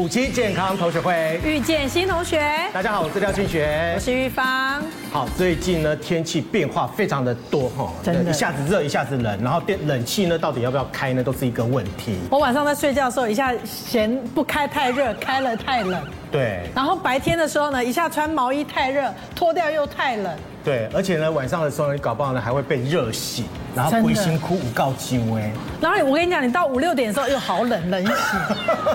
埔基健康同学会遇见新同学，大家好，我是廖俊学，我是玉芳。好，最近呢天气变化非常的多哈，真的，一下子热，一下子冷，然后电冷气呢到底要不要开呢，都是一个问题。我晚上在睡觉的时候，一下嫌不开太热，开了太冷。对。然后白天的时候呢，一下穿毛衣太热，脱掉又太冷。对，而且呢，晚上的时候你搞不好呢还会被热醒，然后灰心哭五告九哎。然后我跟你讲，你到五六点的时候又好冷，冷醒。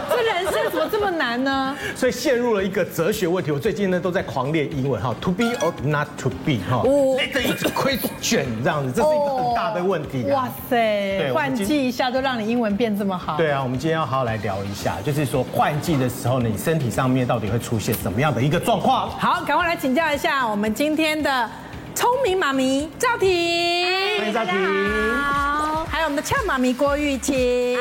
这人生怎么这么难呢？所以陷入了一个哲学问题。我最近呢都在狂练英文哈，to be or not to be 哈。哦。那个一直亏卷这样子，这是一个很大的问题。哇塞！对，换季一下就让你英文变这么好。对啊，我们今天要好好来聊一下，就是说换季的时候呢，你身体上面到底会出现什么样的一个状况？好，赶快来请教一下我们今天的。聪明妈咪赵婷，欢迎赵婷，好，还有我们的俏妈咪郭玉琴，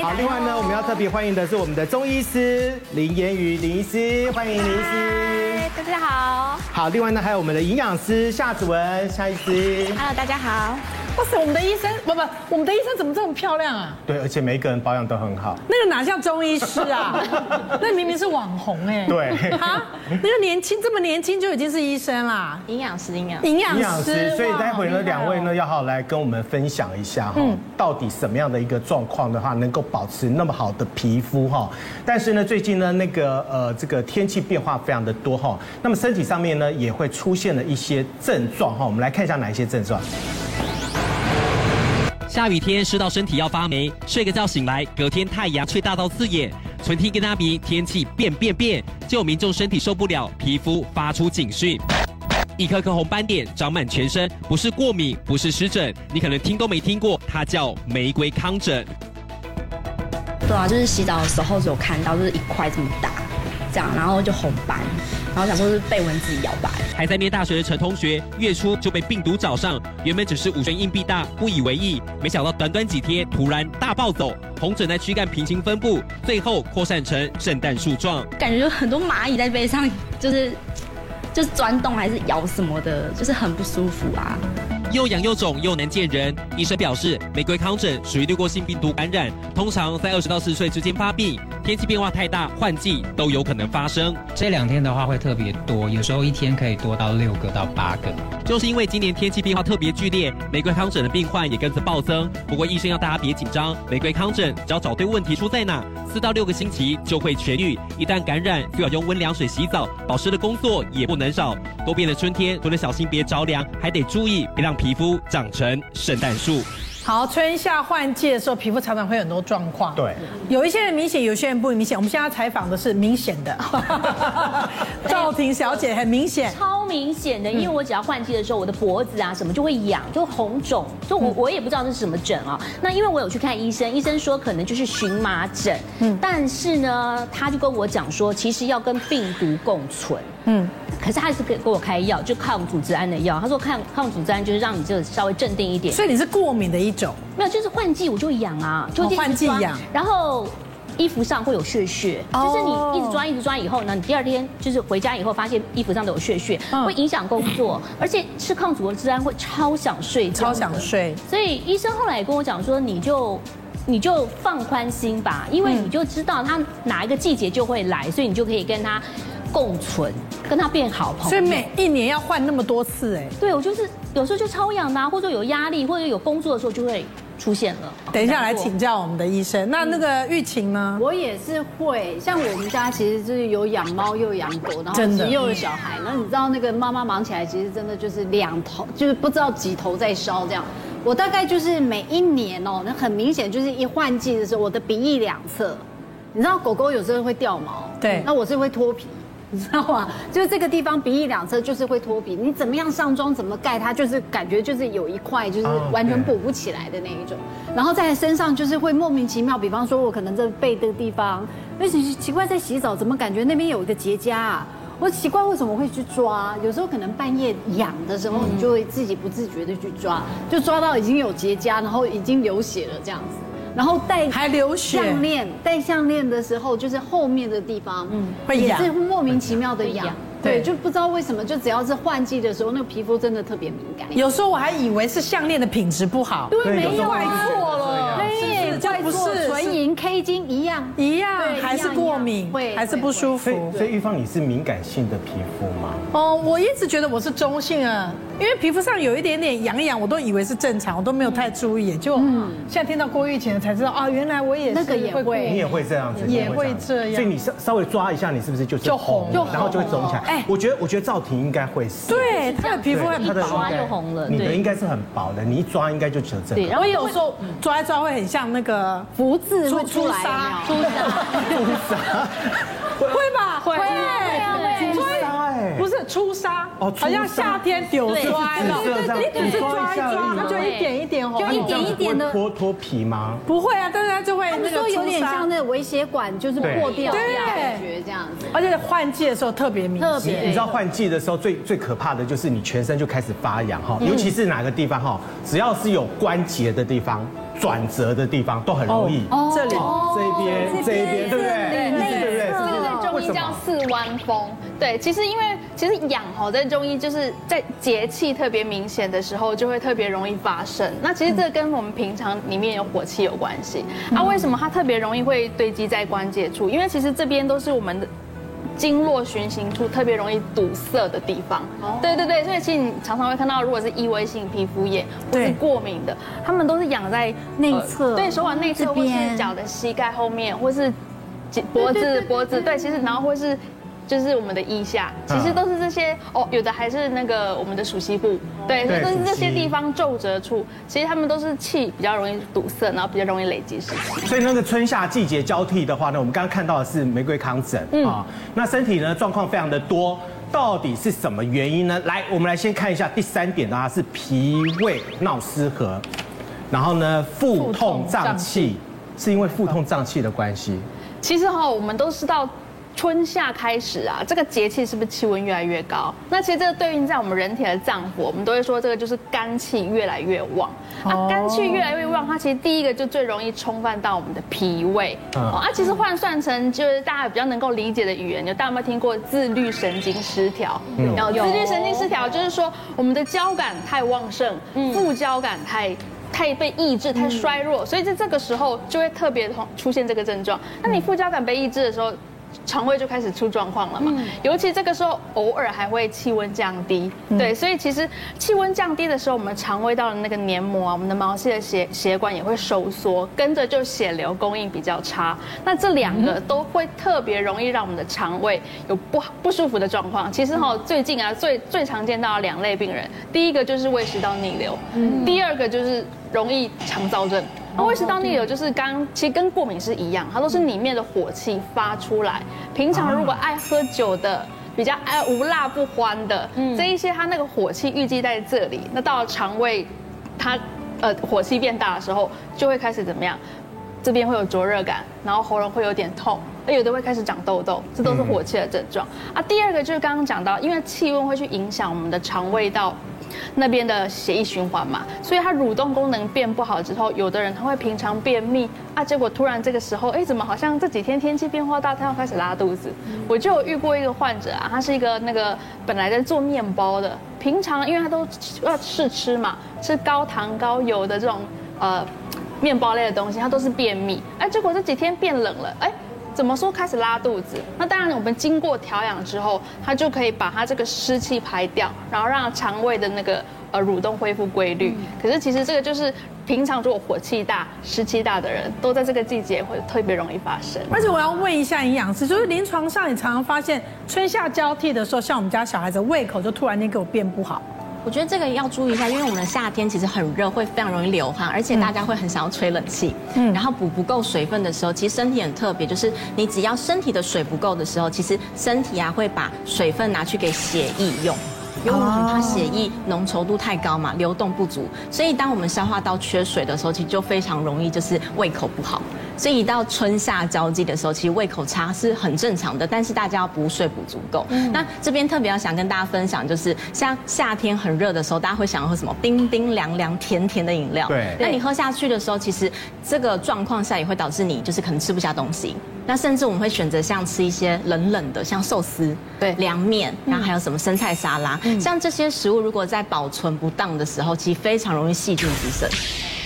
好，另外呢，我们要特别欢迎的是我们的中医师林妍瑜林医师，欢迎林医师，大家好，好，另外呢，还有我们的营养师夏子文夏医师，Hello，大家好。哇塞，我们的医生不不，我们的医生怎么这么漂亮啊？对，而且每一个人保养都很好。那个哪像中医师啊？那明明是网红哎。对。啊，那个年轻这么年轻就已经是医生啦？营养师，营养营养师。所以待会呢，两位呢要好好来跟我们分享一下哈，到底什么样的一个状况的话，能够保持那么好的皮肤哈？但是呢，最近呢，那个呃，这个天气变化非常的多哈，那么身体上面呢也会出现了一些症状哈，我们来看一下哪一些症状。下雨天湿到身体要发霉，睡个觉醒来，隔天太阳却大到刺眼。纯听跟他比，天气变变变，就有民众身体受不了，皮肤发出警讯，一颗颗红斑点长满全身，不是过敏，不是湿疹，你可能听都没听过，它叫玫瑰糠疹。对啊，就是洗澡的时候有看到，就是一块这么大，这样，然后就红斑。然后想说是被蚊子咬吧。还在念大学的陈同学，月初就被病毒找上，原本只是五元硬币大，不以为意，没想到短短几天突然大暴走，红疹在躯干平行分布，最后扩散成圣诞树状，感觉有很多蚂蚁在背上，就是就是钻洞还是咬什么的，就是很不舒服啊。又痒又肿又难见人，医生表示，玫瑰糠疹属于滤过性病毒感染，通常在二十到四十岁之间发病，天气变化太大，换季都有可能发生。这两天的话会特别多，有时候一天可以多到六个到八个。就是因为今年天气变化特别剧烈，玫瑰糠疹的病患也跟着暴增。不过医生要大家别紧张，玫瑰糠疹只要找对问题出在哪，四到六个星期就会痊愈。一旦感染，就要用温凉水洗澡，保湿的工作也不能少。多变的春天，除了小心别着凉，还得注意别让皮肤长成圣诞树。好，春夏换季的时候，皮肤常常会有很多状况。对，有一些人明显，有些人不明显。我们现在采访的是明显的，赵婷小姐很明显，超明显的。因为我只要换季的时候，我的脖子啊什么就会痒，就红肿，就我我也不知道这是什么疹啊。那因为我有去看医生，医生说可能就是荨麻疹。嗯，但是呢，他就跟我讲说，其实要跟病毒共存。嗯。可是他还是给给我开药，就抗组织胺的药。他说抗抗组织胺就是让你就稍微镇定一点。所以你是过敏的一种？没有，就是换季我就痒啊，就换季痒。然后衣服上会有血血，就是你一直抓一直抓以后呢，你第二天就是回家以后发现衣服上都有血血，会影响工作。而且吃抗组织胺会超想睡，超想睡。所以医生后来也跟我讲说，你就你就放宽心吧，因为你就知道它哪一个季节就会来，所以你就可以跟他。共存，跟他变好朋友。所以每一年要换那么多次哎。对，我就是有时候就超痒啊，或者有压力，或者有工作的时候就会出现了。等一下来请教我们的医生。那那个玉琴呢？我也是会，像我们家其实就是有养猫又养狗，然后又有小孩。那你知道那个妈妈忙起来，其实真的就是两头，就是不知道几头在烧这样。我大概就是每一年哦，那很明显就是一换季的时候，我的鼻翼两侧，你知道狗狗有时候会掉毛，对，那我是会脱皮。你知道吗？就是这个地方鼻翼两侧就是会脱皮，你怎么样上妆怎么盖它，就是感觉就是有一块就是完全补不起来的那一种。然后在身上就是会莫名其妙，比方说我可能这背的地方，而且奇怪在洗澡怎么感觉那边有一个结痂啊？我奇怪为什么会去抓？有时候可能半夜痒的时候，你就会自己不自觉的去抓，就抓到已经有结痂，然后已经流血了这样子。然后戴还流血。项链，戴项链的时候，就是后面的地方，嗯，会也是莫名其妙的痒，对，就不知道为什么，就只要是换季的时候，那个皮肤真的特别敏感。有时候我还以为是项链的品质不好，对，没有，怪错了，对，怪错纯银零 K 金一样。一样对还是过敏，会还是不舒服。所。以所以玉芳你是敏感性的皮肤吗？哦，我一直觉得我是中性啊，因为皮肤上有一点点痒痒，我都以为是正常，我都没有太注意。就现在听到郭玉琴才知道啊，原来我也是那个也会你也会这样子，也会这样。所以你稍稍微抓一下，你是不是就是就红然后就会肿起来？哎哎，我觉得我觉得赵婷应该会是，对，她的皮肤很她的抓就红了。你的应该是很薄的，你一抓应该就折正。对，然后有时候抓一抓会很像那个福字会出来 出痧。出痧，会吧？会。会是出沙哦好像夏天丢摔了，对对对对你只是抓一抓，它就一点一点红，就一点一点的脱脱皮吗？不会啊，但是它就会他那个们说有点像那个微血管就是破掉对一样感觉这样子。而且换季的时候特别明显。你知道换季的时候最最可怕的就是你全身就开始发痒哈，尤其是哪个地方哈，只要是有关节的地方、转折的地方都很容易。哦，这里这一边、这一边，对不对？中医叫四弯风。对，其实因为其实痒吼在中医就是在节气特别明显的时候，就会特别容易发生。那其实这跟我们平常里面有火气有关系。啊，为什么它特别容易会堆积在关节处？因为其实这边都是我们的。经络循行处特别容易堵塞的地方，对对对，所以其实你常常会看到，如果是异位性皮肤炎或是过敏的，他们都是痒在内侧对手腕内侧或是脚的膝盖后面，或是脖子脖子，对，其实然后或是。就是我们的腋下，其实都是这些哦，有的还是那个我们的鼠蹊部，对，都是这些地方皱褶处，其实他们都是气比较容易堵塞，然后比较容易累积湿气。所以那个春夏季节交替的话呢，我们刚刚看到的是玫瑰糠疹啊，那身体呢状况非常的多，到底是什么原因呢？来，我们来先看一下第三点的话是脾胃闹失和，然后呢腹痛胀气，是因为腹痛胀气的关系。其实哈，我们都知道。春夏开始啊，这个节气是不是气温越来越高？那其实这个对应在我们人体的脏腑，我们都会说这个就是肝气越来越旺。啊，肝气越来越旺，它其实第一个就最容易冲犯到我们的脾胃。哦，啊，其实换算成就是大家比较能够理解的语言，就大家有没有听过自律神经失调？然后自律神经失调就是说我们的交感太旺盛，副交感太太被抑制、太衰弱，所以在这个时候就会特别出现这个症状。那你副交感被抑制的时候，肠胃就开始出状况了嘛，尤其这个时候偶尔还会气温降低，对，所以其实气温降低的时候，我们肠胃道的那个黏膜啊，我们的毛细的血血管也会收缩，跟着就血流供应比较差。那这两个都会特别容易让我们的肠胃有不不舒服的状况。其实哈，最近啊最最常见到的两类病人，第一个就是胃食道逆流，第二个就是容易肠燥症。胃食道逆流就是刚，其实跟过敏是一样，它都是里面的火气发出来。平常如果爱喝酒的，比较爱无辣不欢的，这一些它那个火气预计在这里，那到了肠胃，它呃火气变大的时候，就会开始怎么样？这边会有灼热感，然后喉咙会有点痛，而有的会开始长痘痘，这都是火气的症状。啊，第二个就是刚刚讲到，因为气温会去影响我们的肠胃道。那边的血液循环嘛，所以它蠕动功能变不好之后，有的人他会平常便秘啊，结果突然这个时候，哎，怎么好像这几天天气变化大，他要开始拉肚子。我就有遇过一个患者啊，他是一个那个本来在做面包的，平常因为他都要试吃嘛，吃高糖高油的这种呃面包类的东西，他都是便秘，哎，结果这几天变冷了，哎。怎么说开始拉肚子？那当然，我们经过调养之后，它就可以把它这个湿气排掉，然后让肠胃的那个呃蠕动恢复规律。可是其实这个就是平常如果火气大、湿气大的人，都在这个季节会特别容易发生。而且我要问一下营养师，就是临床上你常常发现春夏交替的时候，像我们家小孩子胃口就突然间给我变不好。我觉得这个要注意一下，因为我们的夏天其实很热，会非常容易流汗，而且大家会很想要吹冷气。嗯，然后补不够水分的时候，其实身体很特别，就是你只要身体的水不够的时候，其实身体啊会把水分拿去给血液用。因为我们很怕血液浓稠度太高嘛，流动不足，所以当我们消化道缺水的时候，其实就非常容易就是胃口不好。所以一到春夏交际的时候，其实胃口差是很正常的，但是大家要补水补足够。那这边特别要想跟大家分享，就是像夏天很热的时候，大家会想要喝什么冰冰凉凉甜甜的饮料。对。那你喝下去的时候，其实这个状况下也会导致你就是可能吃不下东西。那甚至我们会选择像吃一些冷冷的，像寿司、对凉面，然后还有什么生菜沙拉，像这些食物如果在保存不当的时候，其实非常容易细菌滋生。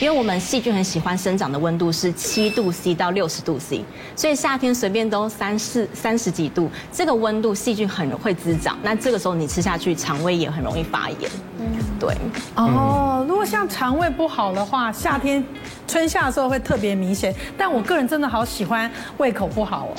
因为我们细菌很喜欢生长的温度是七度 C 到六十度 C，所以夏天随便都三四三十几度，这个温度细菌很会滋长。那这个时候你吃下去，肠胃也很容易发炎。嗯，对。哦，如果像肠胃不好的话，夏天春夏的时候会特别明显。但我个人真的好喜欢胃口不好哦。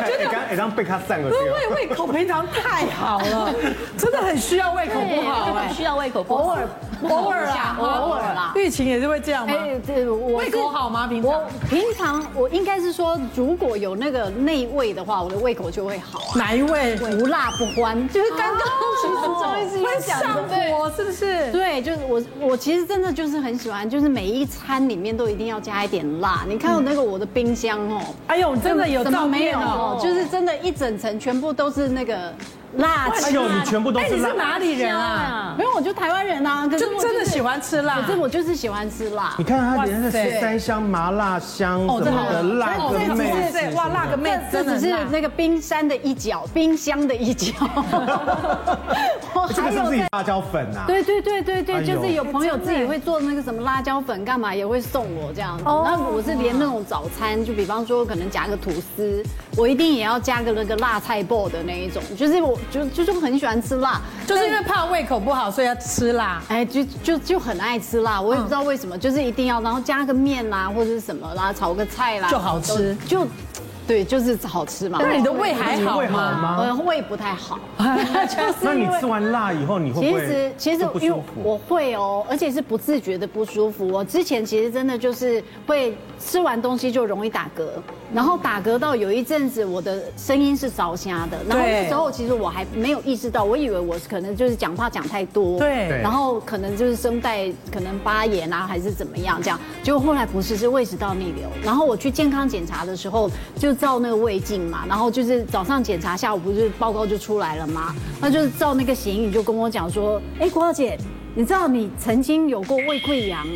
刚刚刚被他散了，胃胃口平常太好了，真的很需要胃口不好，需要胃口不好，偶尔 偶尔 啦，偶尔啦。疫情也是会这样吗？哎，对，我胃口好吗？平常我平常我应该是说，如果有那个内味的话，我的胃口就会好。哪一位？无辣不欢，就是刚刚其实周医师会上火，是不是？对，就是我我其实真的就是很喜欢，就是每一餐里面都一定要加一点辣。你看我那个我的冰箱哦，哎呦，真的有照片哦，就是真的，一整层全部都是那个。辣，哎呦，你全部都是辣。哎，你是哪里人啊？没有，我就台湾人啊。可是真的喜欢吃辣，可是我就是喜欢吃辣。你看它连那十三香麻辣香什么的辣个妹，哇，辣个妹，这只是那个冰山的一角，冰箱的一角。这个是自己辣椒粉啊？对对对对对，就是有朋友自己会做那个什么辣椒粉，干嘛也会送我这样子。那我是连那种早餐，就比方说可能夹个吐司，我一定也要加个那个辣菜爆的那一种，就是我就就是很喜。喜欢吃辣，就是因为怕胃口不好，所以要吃辣。哎，就就就很爱吃辣，我也不知道为什么，就是一定要，然后加个面啦，或者是什么啦，炒个菜啦，就好吃，就。对，就是好吃嘛。那你的胃还好吗？我的胃不太好。就是。那你吃完辣以后，你会不会？其实其实因为我会哦，而且是不自觉的不舒服。我之前其实真的就是会吃完东西就容易打嗝，然后打嗝到有一阵子我的声音是烧瞎的。然后那时候其实我还没有意识到，我以为我可能就是讲话讲太多。对。然后可能就是声带可能发炎啊，还是怎么样这样。结果后来不是，是胃食道逆流。然后我去健康检查的时候就。照那个胃镜嘛，然后就是早上检查，下午不是报告就出来了吗？那就是照那个显影，就跟我讲说，哎，郭小姐，你知道你曾经有过胃溃疡？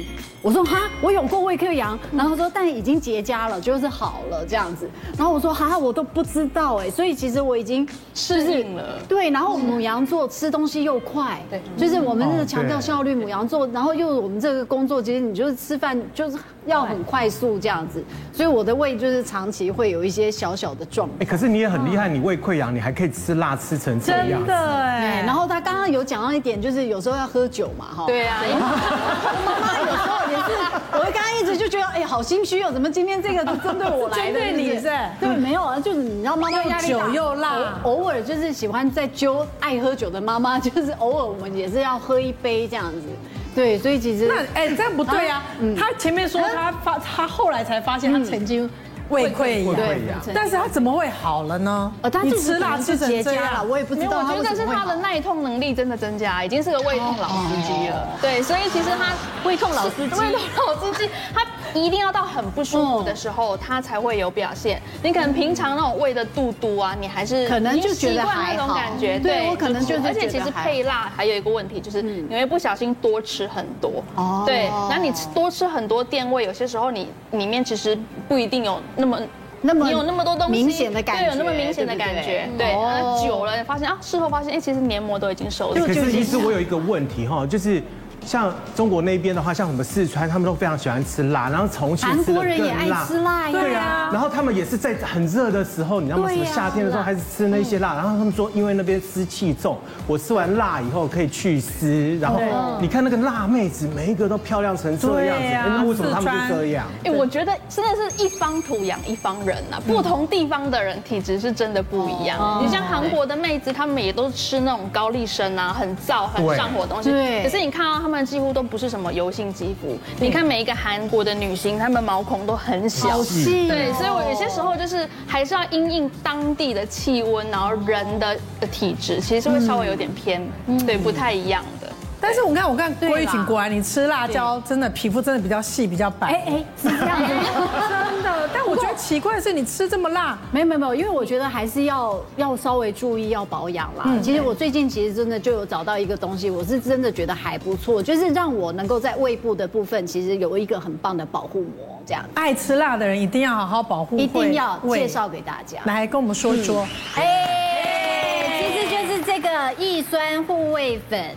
我说哈，我有过胃溃疡，然后说但已经结痂了，就是好了这样子。然后我说哈，我都不知道哎，所以其实我已经适应了。对，然后母羊座吃东西又快，对，就是我们那个强调效率，母羊座，然后又我们这个工作，其实你就是吃饭就是要很快速这样子，所以我的胃就是长期会有一些小小的状况。哎，可是你也很厉害，你胃溃疡，你还可以吃辣吃成这样。真的哎。然后他刚刚有讲到一点，就是有时候要喝酒嘛，哈。对啊。妈妈有时候。也是，我刚刚一直就觉得，哎呀，好心虚哦，怎么今天这个都针对我来的？针对你是？对，没有啊，就是你知道，妈妈压力大，酒又辣，偶尔就是喜欢在揪爱喝酒的妈妈，就是偶尔我们也是要喝一杯这样子。对，所以其实那哎，这样不对啊。他前面说他发，他后来才发现他曾经。胃溃疡，对但是他怎么会好了呢？呃，他吃辣吃成这样了，我也不知道。我觉得是他的耐痛能力真的增加，已经是个胃痛老司机了。对，所以其实他胃痛老司机，胃痛老司机，他一定要到很不舒服的时候，他才会有表现。你可能平常那种胃的肚肚啊，你还是可能就觉得那种感觉。对，我可能就而且其实配辣还有一个问题，就是你会不小心多吃很多。哦。对，那你多吃很多垫胃，有些时候你里面其实不一定有那么。那么你有那么多东西，明显的感觉，对，有那么明显的感觉，对，久了发现啊，事后发现，哎，其实黏膜都已经收了。可是其实我有一个问题哈，就是。像中国那边的话，像我们四川，他们都非常喜欢吃辣，然后重庆吃的更辣。韩国人也爱吃辣，对啊。然后他们也是在很热的时候，你知道吗？什么夏天的时候还是吃那些辣。然后他们说，因为那边湿气重，我吃完辣以后可以去湿。然后你看那个辣妹子，每一个都漂亮成这样子，那为什么他们就这样？哎，我觉得真的是一方土养一方人呐，不同地方的人体质是真的不一样。你像韩国的妹子，她们也都吃那种高丽参啊，很燥、很上火的东西。对。可是你看到她们。几乎都不是什么油性肌肤，你看每一个韩国的女星，她们毛孔都很小，对，所以我有些时候就是还是要因应当地的气温，然后人的的体质，其实是会稍微有点偏，对，不太一样的。但是我看，我看郭玉婷果然，你吃辣椒真的皮肤真的比较细，比较白。哎哎，是这样子，真的。但我觉得奇怪的是，你吃这么辣，没有没有没有，因为我觉得还是要要稍微注意要保养啦。其实我最近其实真的就有找到一个东西，我是真的觉得还不错，就是让我能够在胃部的部分，其实有一个很棒的保护膜。这样，爱吃辣的人一定要好好保护，一定要介绍给大家。来跟我们说说。哎，其实就是这个益酸护胃粉。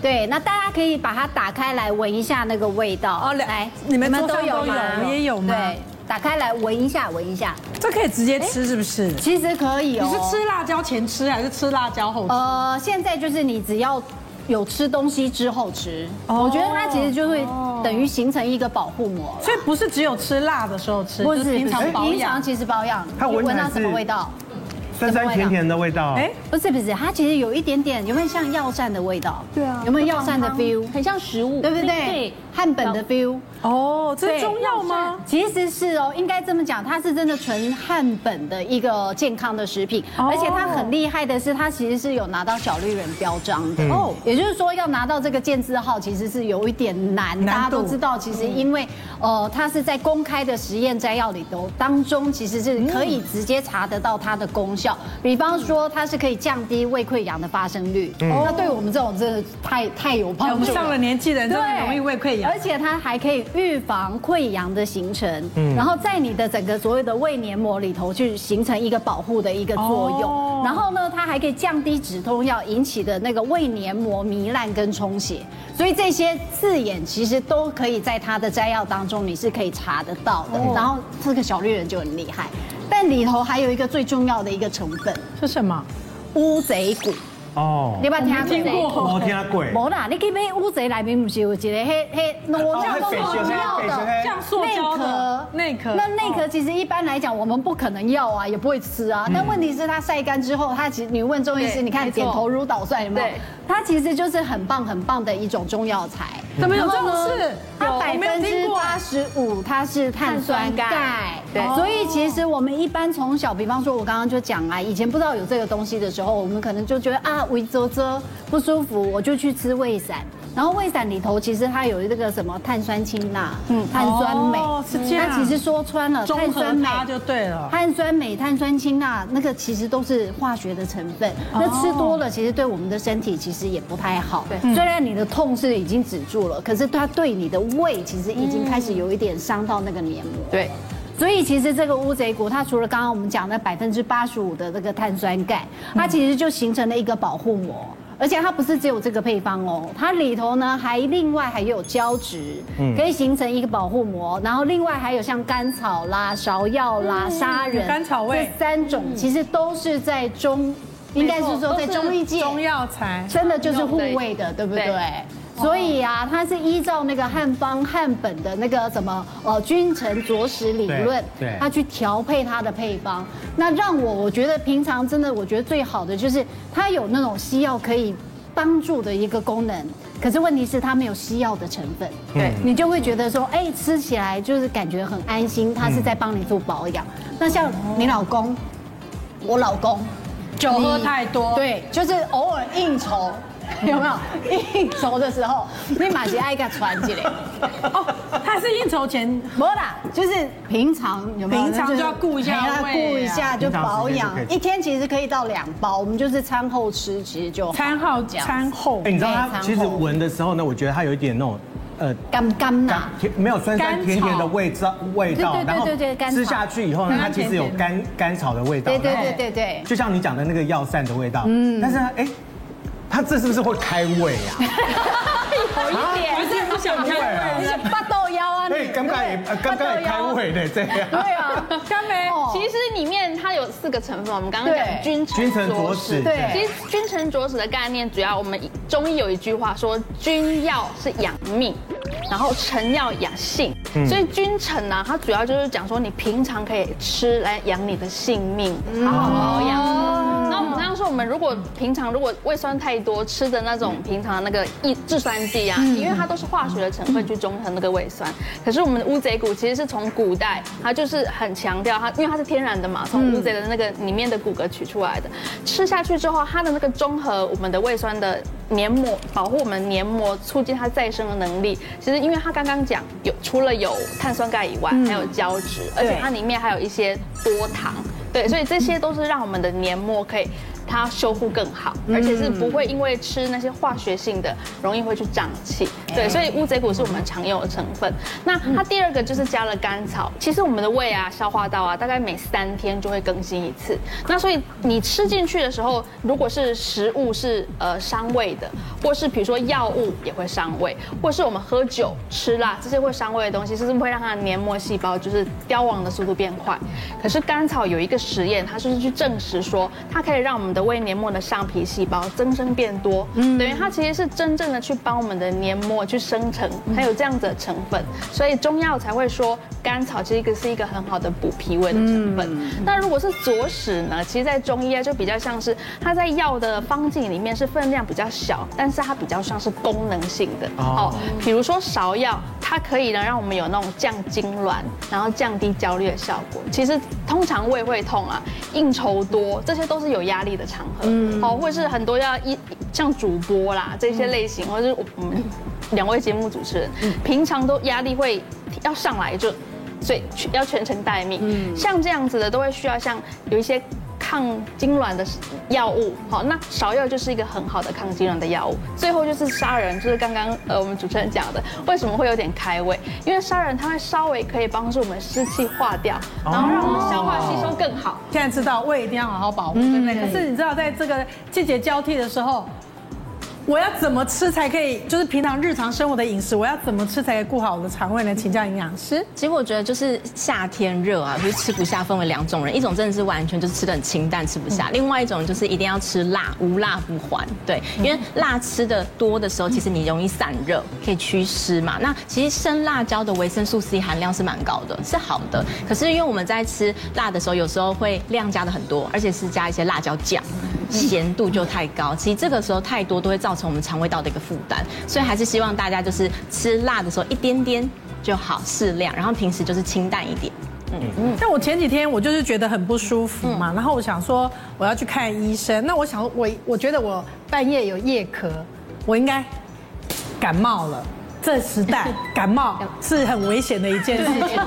对，那大家可以把它打开来闻一下那个味道。哦，来，你们都有吗，我们也有吗？对，打开来闻一下，闻一下。这可以直接吃是不是？其实可以哦。你是吃辣椒前吃还是吃辣椒后吃？呃，现在就是你只要有吃东西之后吃，我觉得它其实就会等于形成一个保护膜。所以不是只有吃辣的时候吃，不是平常保养。平常其实保养，你闻到什么味道？酸酸甜甜的味道，哎，不是不是，它其实有一点点，有没有像药膳的味道？对啊，有没有药膳的 feel？很像食物，对不对？对汉本的 feel。哦，这是中药吗？其实是哦，应该这么讲，它是真的纯汉本的一个健康的食品，而且它很厉害的是，它其实是有拿到小绿人标章的哦。也就是说，要拿到这个健字号，其实是有一点难。大家都知道，其实因为呃，它是在公开的实验摘要里头当中，其实是可以直接查得到它的功效。比方说，它是可以降低胃溃疡的发生率。那对我们这种真的太太有帮助。我们上了年纪的人真的容易胃溃疡，而且它还可以。预防溃疡的形成，嗯，然后在你的整个所谓的胃黏膜里头去形成一个保护的一个作用，然后呢，它还可以降低止痛药引起的那个胃黏膜糜烂跟充血，所以这些字眼其实都可以在它的摘要当中你是可以查得到的。然后这个小绿人就很厉害，但里头还有一个最重要的一个成分是什么？乌贼骨。哦，你有没有听过？我听过。无啦，你去买乌贼内面不是有一个黑黑，那我这样都是要的，这样塑胶的内壳。那内壳其实一般来讲，我们不可能要啊，也不会吃啊。但问题是它晒干之后，它其实你问中医师，你看点头如捣蒜，有没有？它其实就是很棒很棒的一种中药材。怎么有这种事？它百分之八十五它是碳酸钙。对，所以其实我们一般从小，比方说我刚刚就讲啊，以前不知道有这个东西的时候，我们可能就觉得啊。胃啧啧不舒服，我就去吃胃散。然后胃散里头其实它有这个什么碳酸氢钠，嗯，碳酸镁，哦，是这样。它其实说穿了，碳酸镁就对了。碳酸镁、碳酸氢钠那个其实都是化学的成分。那吃多了，其实对我们的身体其实也不太好。对，虽然你的痛是已经止住了，可是它对你的胃其实已经开始有一点伤到那个黏膜。对。所以其实这个乌贼骨，它除了刚刚我们讲的百分之八十五的这个碳酸钙，它其实就形成了一个保护膜，而且它不是只有这个配方哦，它里头呢还另外还有胶质，可以形成一个保护膜，然后另外还有像甘草啦、芍药啦、砂仁，甘草味。这三种其实都是在中，应该是说在中医界中药材，真的就是护胃的，对不对？所以啊，它是依照那个汉方汉本的那个什么呃君臣佐使理论，对，它去调配它的配方。那让我我觉得平常真的我觉得最好的就是它有那种西药可以帮助的一个功能，可是问题是它没有西药的成分，对，你就会觉得说，哎，吃起来就是感觉很安心，它是在帮你做保养。那像你老公，我老公酒喝太多，对，就是偶尔应酬。有没有？应酬的时候，你马上爱给传起来？哦，他是应酬前，没啦，就是平常有没有？平常就要顾一下，顾一下就保养。一天其实可以到两包，我们就是餐后吃，其实就餐后讲。餐后，哎，你知道它其实闻的时候呢，我觉得它有一点那种呃甘甘呐，没有酸酸甜甜的味道味道，然后吃下去以后呢，它其实有甘甘草的味道，对对对对对，就像你讲的那个药膳的味道，嗯，但是呢，哎。它这是不是会开胃啊？有一点，不是不想开胃，是八豆腰啊。对，刚刚也刚刚也开胃的这样。对啊，干杯。其实里面它有四个成分，我们刚刚讲君君臣佐使。对，其实君臣佐使的概念，主要我们中医有一句话说，君药是养命，然后臣药养性。所以君臣呢，它主要就是讲说，你平常可以吃来养你的性命，好好保养。说我们如果平常如果胃酸太多，吃的那种平常那个抑制酸剂啊，因为它都是化学的成分去中和那个胃酸。可是我们的乌贼骨其实是从古代，它就是很强调它，因为它是天然的嘛，从乌贼的那个里面的骨骼取出来的。吃下去之后，它的那个中和我们的胃酸的黏膜，保护我们黏膜，促进它再生的能力。其实因为它刚刚讲有除了有碳酸钙以外，还有胶质，而且它里面还有一些多糖。对，所以这些都是让我们的黏膜可以。它修复更好，而且是不会因为吃那些化学性的容易会去胀气。对，所以乌贼骨是我们常用的成分。那它第二个就是加了甘草。其实我们的胃啊、消化道啊，大概每三天就会更新一次。那所以你吃进去的时候，如果是食物是呃伤胃的，或是比如说药物也会伤胃，或是我们喝酒、吃辣这些会伤胃的东西，是不是会让它的黏膜细胞就是凋亡的速度变快？可是甘草有一个实验，它就是去证实说，它可以让我们的胃黏膜的上皮细胞增生变多，嗯等于它其实是真正的去帮我们的黏膜去生成，它有这样子的成分，所以中药才会说甘草其实一个是一个很好的补脾胃的成分。那如果是左使呢？其实，在中医啊，就比较像是它在药的方剂里面是分量比较小，但是它比较像是功能性的哦，比如说芍药，它可以呢让我们有那种降痉挛，然后降低焦虑的效果。其实通常胃会痛啊，应酬多，这些都是有压力的场合，哦，或者是很多要一像主播啦这些类型，或者是我们两位节目主持人，平常都压力会要上来就，所以要全程待命。像这样子的都会需要像有一些。抗痉挛的药物，好，那芍药就是一个很好的抗痉挛的药物。最后就是砂仁，就是刚刚呃我们主持人讲的，为什么会有点开胃？因为砂仁它会稍微可以帮助我们湿气化掉，然后让我们消化吸收更好。现在知道胃一定要好好保护，对不对？可是你知道在这个季节交替的时候。我要怎么吃才可以？就是平常日常生活的饮食，我要怎么吃才可以顾好我的肠胃呢？请教营养师。其实我觉得就是夏天热啊，就是吃不下，分为两种人，一种真的是完全就是吃的很清淡，吃不下；另外一种就是一定要吃辣，无辣不欢。对，因为辣吃的多的时候，其实你容易散热，可以祛湿嘛。那其实生辣椒的维生素 C 含量是蛮高的，是好的。可是因为我们在吃辣的时候，有时候会量加的很多，而且是加一些辣椒酱。咸度就太高，其实这个时候太多都会造成我们肠胃道的一个负担，所以还是希望大家就是吃辣的时候一点点就好，适量，然后平时就是清淡一点。嗯嗯。但我前几天我就是觉得很不舒服嘛，然后我想说我要去看医生，那我想我我觉得我半夜有夜咳，我应该感冒了。这时代感冒 是很危险的一件事情，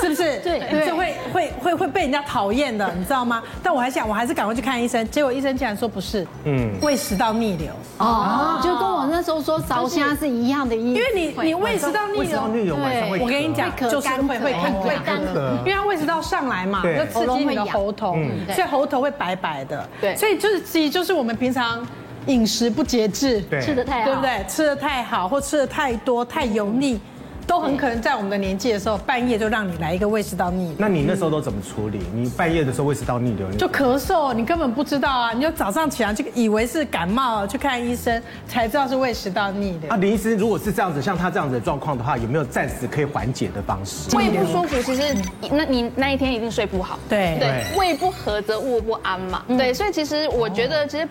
是不是？对，就会会会会被人家讨厌的，你知道吗？但我还想，我还是赶快去看医生。结果医生竟然说不是，嗯，胃食道逆流。哦，就跟我那时候说烧虾是一样的意思。因为你你胃食道逆流，对，我跟你讲，就是会会会会干咳，因为它胃食道上来嘛，就刺激你的喉头，所以喉头会白白的。对，所以就是其实就是我们平常。饮食不节制，对，吃的太好，对不对？吃的太好或吃的太多，太油腻，都很可能在我们的年纪的时候，半夜就让你来一个胃食道逆流。那你那时候都怎么处理？你半夜的时候胃食道逆流，就咳嗽，你根本不知道啊！你就早上起来就以为是感冒，去看医生才知道是胃食道逆流。啊，林医师，如果是这样子，像他这样子的状况的话，有没有暂时可以缓解的方式？胃不舒服，其实那你那一天一定睡不好。对对，胃不和则卧不安嘛。对，所以其实我觉得，其实。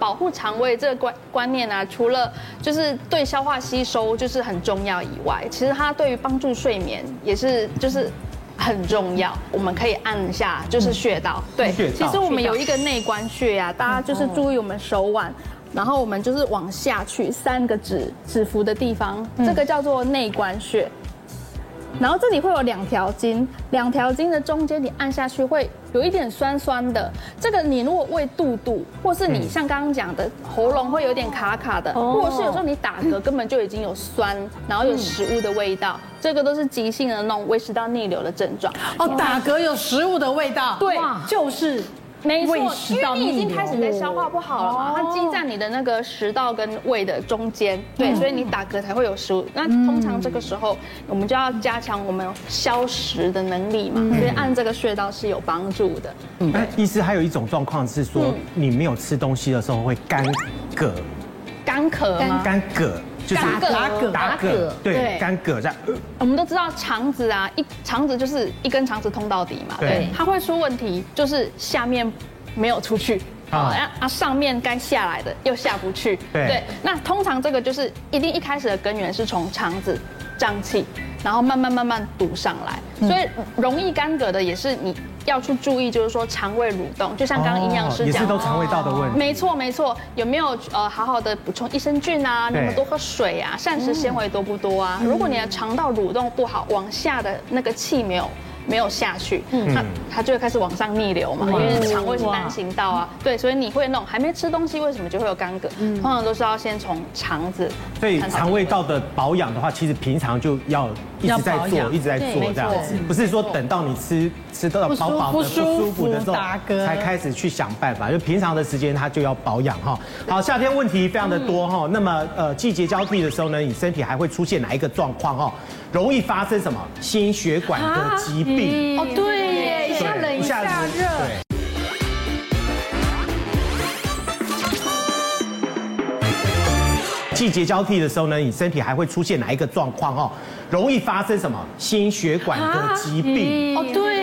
保护肠胃这个观观念啊，除了就是对消化吸收就是很重要以外，其实它对于帮助睡眠也是就是很重要。我们可以按一下就是穴道，对，其实我们有一个内关穴呀，大家就是注意我们手腕，然后我们就是往下去三个指指腹的地方，这个叫做内关穴。然后这里会有两条筋，两条筋的中间你按下去会有一点酸酸的。这个你如果胃肚肚，或是你像刚刚讲的喉咙会有点卡卡的，或者是有时候你打嗝根本就已经有酸，然后有食物的味道，这个都是急性的那种胃食道逆流的症状。哦，打嗝有食物的味道，对，就是。没错，因为你已经开始在消化不好了嘛，它积在你的那个食道跟胃的中间，对，所以你打嗝才会有食物。那通常这个时候，我们就要加强我们消食的能力嘛，所以按这个穴道是有帮助的。嗯，医师还有一种状况是说，你没有吃东西的时候会干嗝，干咳吗？干嗝。就是打嗝，打嗝，对，干嗝这样。我们都知道肠子啊，一肠子就是一根肠子通到底嘛，对，它会出问题，就是下面没有出去，啊，啊上面该下来的又下不去，对，那通常这个就是一定一开始的根源是从肠子胀气，然后慢慢慢慢堵上来，所以容易干嗝的也是你。要去注意，就是说肠胃蠕动，就像刚刚营养师讲，也是都肠胃道的问题。没错没错，有没有呃好好的补充益生菌啊？你们多喝水啊？膳食纤维多不多啊？如果你的肠道蠕动不好，往下的那个气没有没有下去，嗯，那它就会开始往上逆流嘛，因为肠胃是单行道啊，对，所以你会弄还没吃东西，为什么就会有干嗝？通常都是要先从肠子。所以肠胃道的保养的话，其实平常就要一直在做，一直在做这样子，不是说等到你吃吃到饱饱的不舒服的时候才开始去想办法，就平常的时间它就要保养哈。好，夏天问题非常的多哈，那么呃季节交替的时候呢，你身体还会出现哪一个状况哈？容易发生什么心血管的疾病？哦，对耶，一下冷一下热。季节交替的时候呢，你身体还会出现哪一个状况哦？容易发生什么心血管的疾病？哦，对耶，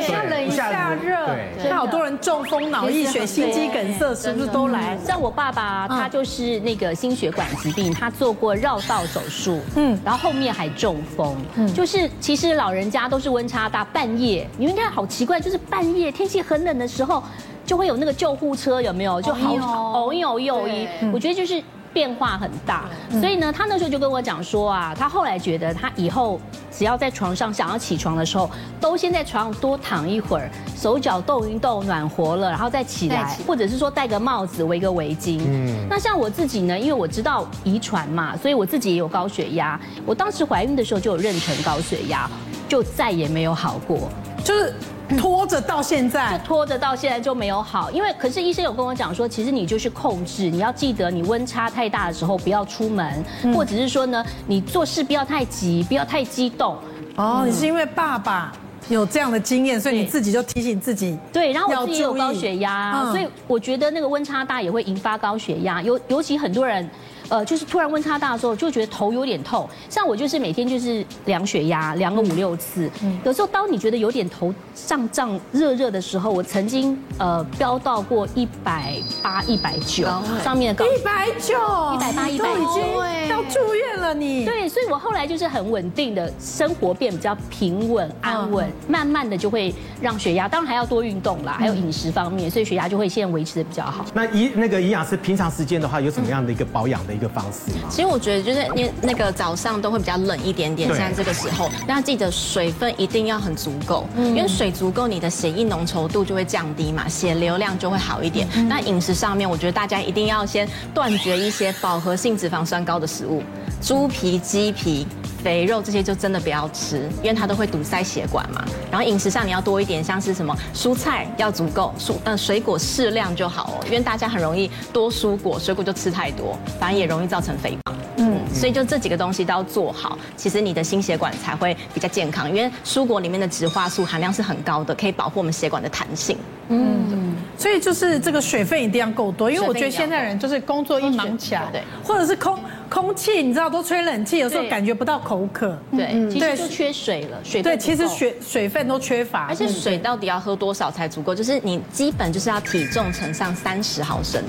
一下冷一下热。对，现在好多人中风、脑溢血、心肌梗塞，是不是都来？像我爸爸，他就是那个心血管疾病，他做过绕道手术，嗯，然后后面还中风，嗯，就是其实老人家都是温差大，半夜你们看好奇怪，就是半夜天气很冷的时候，就会有那个救护车，有没有？就好哦哟哟一，我觉得就是。变化很大，所以呢，他那时候就跟我讲说啊，他后来觉得他以后只要在床上想要起床的时候，都先在床上多躺一会儿，手脚动一动，暖和了，然后再起来，或者是说戴个帽子，围个围巾。嗯，那像我自己呢，因为我知道遗传嘛，所以我自己也有高血压，我当时怀孕的时候就有妊娠高血压，就再也没有好过，就是。拖着到现在，就拖着到现在就没有好，因为可是医生有跟我讲说，其实你就是控制，你要记得你温差太大的时候不要出门，或者是说呢，你做事不要太急，不要太激动。哦，你是因为爸爸有这样的经验，所以你自己就提醒自己。对，然后我自己也有高血压，所以我觉得那个温差大也会引发高血压，尤尤其很多人。呃，就是突然温差大的时候，就觉得头有点痛。像我就是每天就是量血压，量个五六次。嗯。有时候当你觉得有点头胀胀、热热的时候，我曾经呃飙到过一百八、一百九上面的高。一百九。一百八、一百九。要住院了你。对，所以我后来就是很稳定的生活，变比较平稳、安稳，慢慢的就会让血压，当然还要多运动啦，还有饮食方面，所以血压就会现在维持的比较好。那营那个营养师平常时间的话，有什么样的一个保养的？一个方式，其实我觉得就是因为那个早上都会比较冷一点点，像这个时候，那记得水分一定要很足够，因为水足够，你的血液浓稠度就会降低嘛，血流量就会好一点。那饮食上面，我觉得大家一定要先断绝一些饱和性脂肪酸高的食物，猪皮、鸡皮。肥肉这些就真的不要吃，因为它都会堵塞血管嘛。然后饮食上你要多一点，像是什么蔬菜要足够，蔬呃水果适量就好哦。因为大家很容易多蔬果，水果就吃太多，反而也容易造成肥胖。嗯，所以就这几个东西都要做好，其实你的心血管才会比较健康。因为蔬果里面的植化素含量是很高的，可以保护我们血管的弹性。嗯，所以就是这个水分一定要够多，因为我觉得现在人就是工作一忙起来，对，或者是空。空气你知道都吹冷气，有时候感觉不到口渴，对，其实就缺水了，水对，其实水水分都缺乏，而且水到底要喝多少才足够？就是你基本就是要体重乘上三十毫升。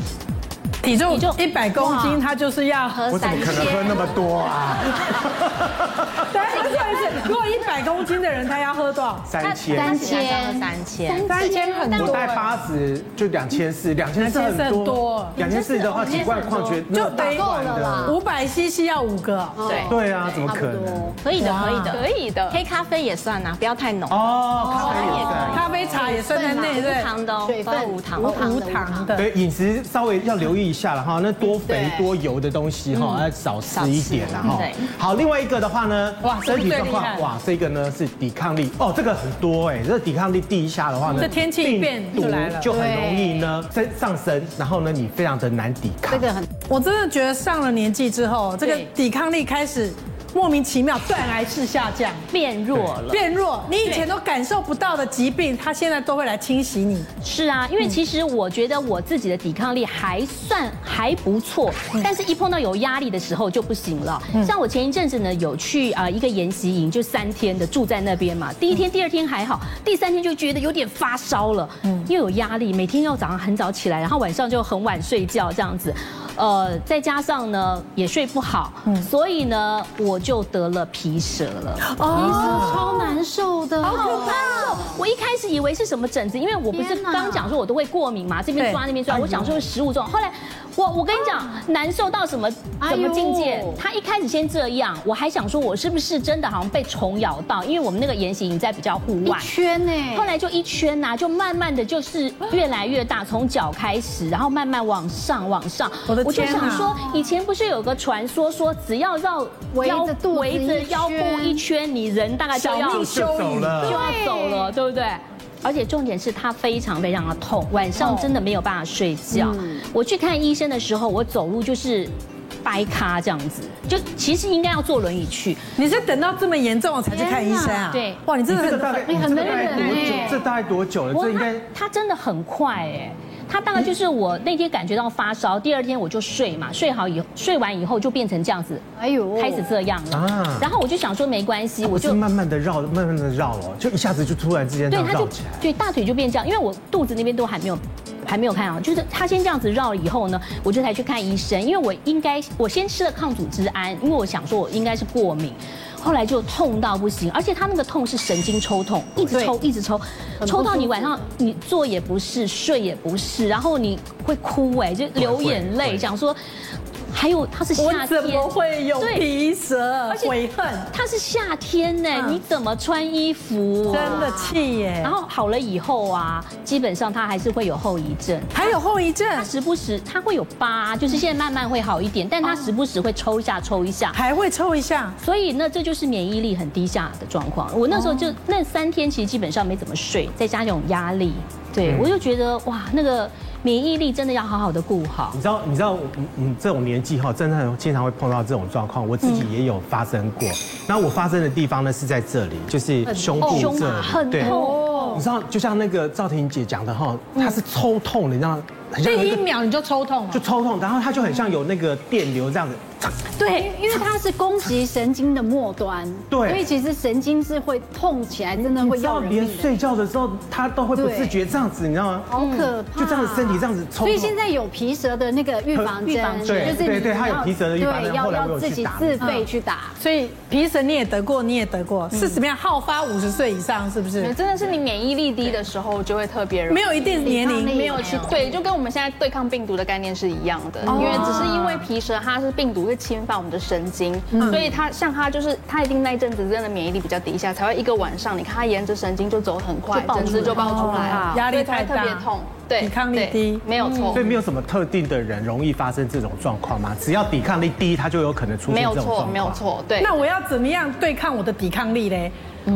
体重一百公斤，他就是要喝三千。我怎么可能喝那么多啊？对，不好意思，如果一百公斤的人，他要喝多少？三千。三千。三千。三千很多。我带八十就两千四，两千四很多。两千四的话，几罐矿泉就够了啦。五百 CC 要五个。对。对啊，怎么可能？可以的，可以的，可以的。黑咖啡也算啊，不要太浓。哦，咖啡也算。咖啡茶也算在内，对。无糖的，水分无糖，无糖的。对，饮食稍微要留意一下了哈，那多肥多油的东西哈，要少吃一点了哈。好，另外一个的话呢，哇，身体状况，哇，这个呢是抵抗力哦，这个很多哎，这个抵抗力低下的话呢，这天气变毒就很容易呢在上升，然后呢你非常的难抵抗。这个很，我真的觉得上了年纪之后，这个抵抗力开始。莫名其妙断崖式下降，变弱了，变弱。你以前都感受不到的疾病，它现在都会来侵袭你。是啊，因为其实我觉得我自己的抵抗力还算还不错，但是一碰到有压力的时候就不行了。像我前一阵子呢，有去啊一个研习营，就三天的住在那边嘛。第一天、第二天还好，第三天就觉得有点发烧了，嗯，因为有压力，每天要早上很早起来，然后晚上就很晚睡觉这样子。呃，再加上呢也睡不好，所以呢我就得了皮蛇了。哦，超难受的，好可怕哦！我一开始以为是什么疹子，因为我不是刚讲说我都会过敏嘛，这边抓那边抓，我想说是食物中。后来我我跟你讲，难受到什么什么境界？他一开始先这样，我还想说我是不是真的好像被虫咬到？因为我们那个研习营在比较户外，一圈呢。后来就一圈呐，就慢慢的就是越来越大，从脚开始，然后慢慢往上往上。我的。我就想说，以前不是有个传说说，只要绕腰围着腰部一圈，你人大概就要就走了，就要走了，对不对？而且重点是它非常非常的痛，晚上真的没有办法睡觉。我去看医生的时候，我走路就是掰咖这样子，就其实应该要坐轮椅去。你是等到这么严重才去看医生啊？对，哇，你真的很大概你很能忍哎，这大概多久了？这应该他真的很快哎。他大概就是我那天感觉到发烧，第二天我就睡嘛，睡好以后睡完以后就变成这样子，哎呦，开始这样了。啊，然后我就想说没关系，我就慢慢的绕，慢慢的绕哦，就一下子就突然之间对，他就对大腿就变这样，因为我肚子那边都还没有还没有看啊，就是他先这样子绕了以后呢，我就才去看医生，因为我应该我先吃了抗组织胺，因为我想说我应该是过敏。后来就痛到不行，而且他那个痛是神经抽痛，一直抽一直抽，抽到你晚上你坐也不是，睡也不是，然后你会哭哎，就流眼泪，讲说。还有，它是夏天，我怎么会有皮蛇？悔恨，它是夏天呢，你怎么穿衣服？真的气耶！然后好了以后啊，基本上它还是会有后遗症，还有后遗症，它时不时它会有疤，就是现在慢慢会好一点，但它时不时会抽一下抽一下，还会抽一下，所以那这就是免疫力很低下的状况。我那时候就那三天其实基本上没怎么睡，再加这种压力，对我就觉得哇那个。免疫力真的要好好的顾好。你知道，你知道，嗯，这种年纪哈，真的经常会碰到这种状况。我自己也有发生过。那我发生的地方呢是在这里，就是胸部这里。很痛。你知道，就像那个赵婷姐讲的哈，她是抽痛的，你知道吗？这一秒你就抽痛，就抽痛，然后她就很像有那个电流这样子。对，因为它是攻击神经的末端，对，所以其实神经是会痛起来，真的会要人命。连睡觉的时候，它都会不自觉这样子，你知道吗？好可怕，就这样子身体这样子抽。所以现在有皮蛇的那个预防针，对，对对，它有皮蛇的预防针，要要自己自费去打。所以皮蛇你也得过，你也得过，是什么样？好发五十岁以上是不是？真的是你免疫力低的时候就会特别容易。没有一定年龄，没有去对，就跟我们现在对抗病毒的概念是一样的，因为只是因为皮蛇它是病毒会侵犯我们的神经。所以他像他就是他一定那一阵子真的免疫力比较低下，才会一个晚上，你看他沿着神经就走很快，疹子就爆出来了，压力太大，特别痛，对，抵抗力低，没有错。所以没有什么特定的人容易发生这种状况吗？只要抵抗力低，他就有可能出现这种状况。没有错，没有错。对。那我要怎么样对抗我的抵抗力嘞？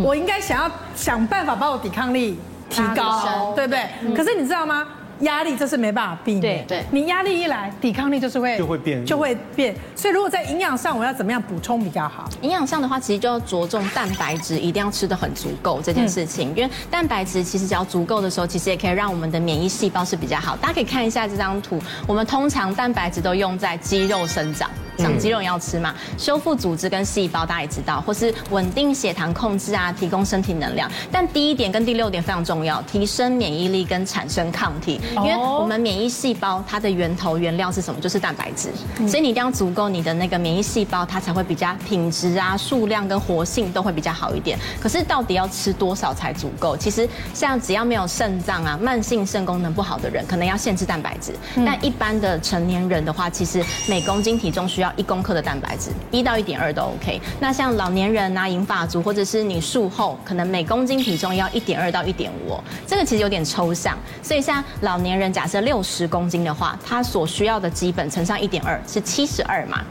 我应该想要想办法把我抵抗力提高，对不对？可是你知道吗？压力这是没办法避免，对，你压力一来，抵抗力就是会就会变，就会变。所以如果在营养上，我要怎么样补充比较好？营养上的话，其实就要着重蛋白质，一定要吃的很足够这件事情。因为蛋白质其实只要足够的时候，其实也可以让我们的免疫细胞是比较好。大家可以看一下这张图，我们通常蛋白质都用在肌肉生长。长肌肉也要吃嘛，修复组织跟细胞大家也知道，或是稳定血糖控制啊，提供身体能量。但第一点跟第六点非常重要，提升免疫力跟产生抗体。因为我们免疫细胞它的源头原料是什么？就是蛋白质。所以你一定要足够你的那个免疫细胞，它才会比较品质啊、数量跟活性都会比较好一点。可是到底要吃多少才足够？其实像只要没有肾脏啊、慢性肾功能不好的人，可能要限制蛋白质。但一般的成年人的话，其实每公斤体重需要。一公克的蛋白质，一到一点二都 OK。那像老年人啊、银发族，或者是你术后，可能每公斤体重要一点二到一点五，这个其实有点抽象。所以像老年人，假设六十公斤的话，他所需要的基本乘上一点二是七十二嘛。